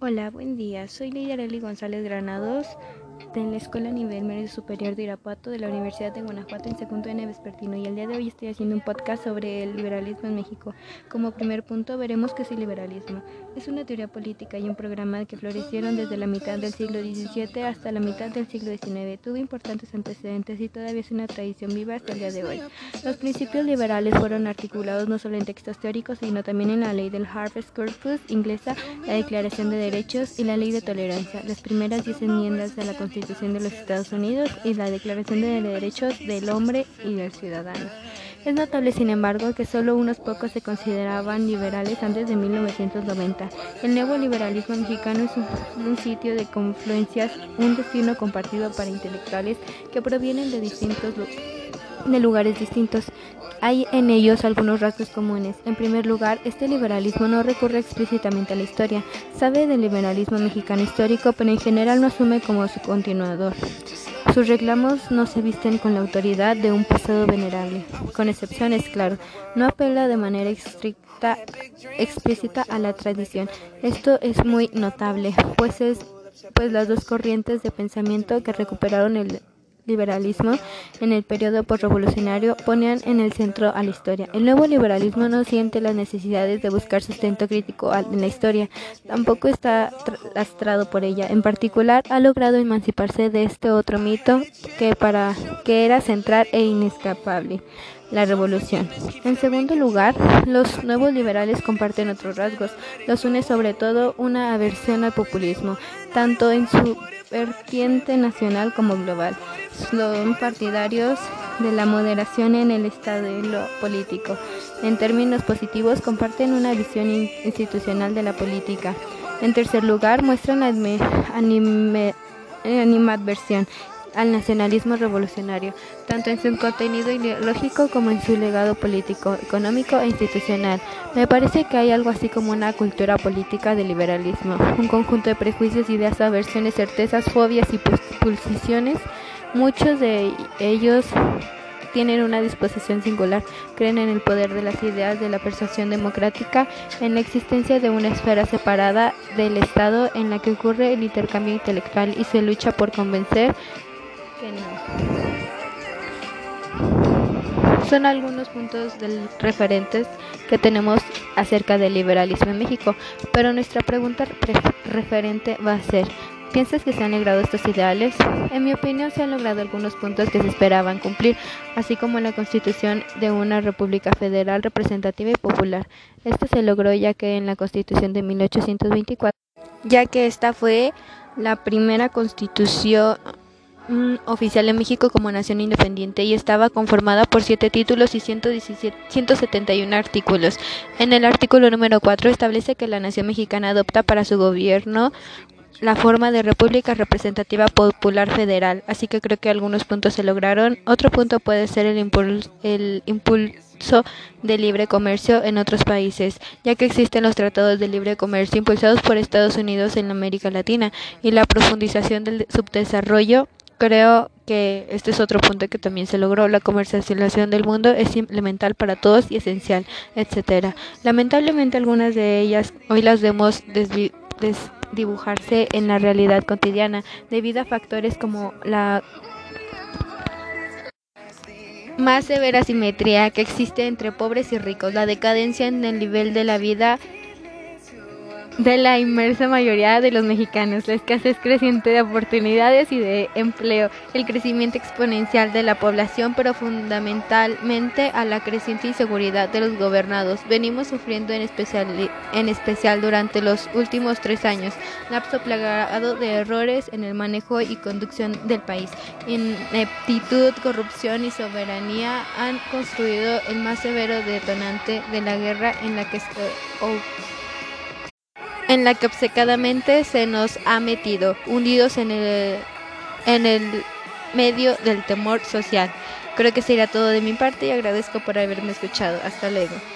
Hola, buen día. Soy Lidia González Granados de la Escuela Nivel Medio Superior de Irapuato de la Universidad de Guanajuato en segundo N. Vespertino y el día de hoy estoy haciendo un podcast sobre el liberalismo en México. Como primer punto veremos qué es el liberalismo. Es una teoría política y un programa que florecieron desde la mitad del siglo XVII hasta la mitad del siglo XIX. Tuvo importantes antecedentes y todavía es una tradición viva hasta el día de hoy. Los principios liberales fueron articulados no solo en textos teóricos, sino también en la ley del Harvest Corpus inglesa, la Declaración de Derechos y la Ley de Tolerancia, las primeras diez enmiendas de la Constitución de los Estados Unidos y la Declaración de Derechos del Hombre y del Ciudadano. Es notable, sin embargo, que solo unos pocos se consideraban liberales antes de 1990. El neoliberalismo mexicano es un, un sitio de confluencias, un destino compartido para intelectuales que provienen de distintos de lugares distintos. Hay en ellos algunos rasgos comunes. En primer lugar, este liberalismo no recurre explícitamente a la historia. Sabe del liberalismo mexicano histórico, pero en general no asume como su continuador. Sus reclamos no se visten con la autoridad de un pasado venerable, con excepciones, claro. No apela de manera estricta, explícita a la tradición. Esto es muy notable, pues es pues las dos corrientes de pensamiento que recuperaron el liberalismo en el periodo postrevolucionario ponían en el centro a la historia. El nuevo liberalismo no siente las necesidades de buscar sustento crítico en la historia, tampoco está lastrado por ella. En particular, ha logrado emanciparse de este otro mito que para que era central e inescapable la revolución. En segundo lugar, los nuevos liberales comparten otros rasgos. Los une sobre todo una aversión al populismo, tanto en su vertiente nacional como global. Son partidarios de la moderación en el estado político. En términos positivos, comparten una visión institucional de la política. En tercer lugar, muestran animadversión al nacionalismo revolucionario, tanto en su contenido ideológico como en su legado político, económico e institucional. Me parece que hay algo así como una cultura política del liberalismo, un conjunto de prejuicios, ideas, aversiones, certezas, fobias y pulsiciones. Muchos de ellos tienen una disposición singular, creen en el poder de las ideas de la persuasión democrática, en la existencia de una esfera separada del Estado en la que ocurre el intercambio intelectual y se lucha por convencer que no. Son algunos puntos del referentes que tenemos acerca del liberalismo en México, pero nuestra pregunta referente va a ser, ¿piensas que se han logrado estos ideales? En mi opinión se han logrado algunos puntos que se esperaban cumplir, así como la constitución de una república federal representativa y popular. Esto se logró ya que en la constitución de 1824, ya que esta fue la primera constitución oficial en México como nación independiente y estaba conformada por siete títulos y 117, 171 artículos. En el artículo número 4 establece que la nación mexicana adopta para su gobierno la forma de República Representativa Popular Federal, así que creo que algunos puntos se lograron. Otro punto puede ser el impulso, el impulso de libre comercio en otros países, ya que existen los tratados de libre comercio impulsados por Estados Unidos en América Latina y la profundización del subdesarrollo Creo que este es otro punto que también se logró. La comercialización del mundo es elemental para todos y esencial, etcétera. Lamentablemente algunas de ellas hoy las vemos desdibujarse en la realidad cotidiana debido a factores como la más severa simetría que existe entre pobres y ricos, la decadencia en el nivel de la vida de la inmersa mayoría de los mexicanos, la escasez creciente de oportunidades y de empleo, el crecimiento exponencial de la población, pero fundamentalmente a la creciente inseguridad de los gobernados. Venimos sufriendo en especial, en especial durante los últimos tres años, lapso plagado de errores en el manejo y conducción del país. Ineptitud, corrupción y soberanía han construido el más severo detonante de la guerra en la que en la que obcecadamente se nos ha metido, hundidos en el, en el medio del temor social. Creo que será todo de mi parte y agradezco por haberme escuchado. Hasta luego.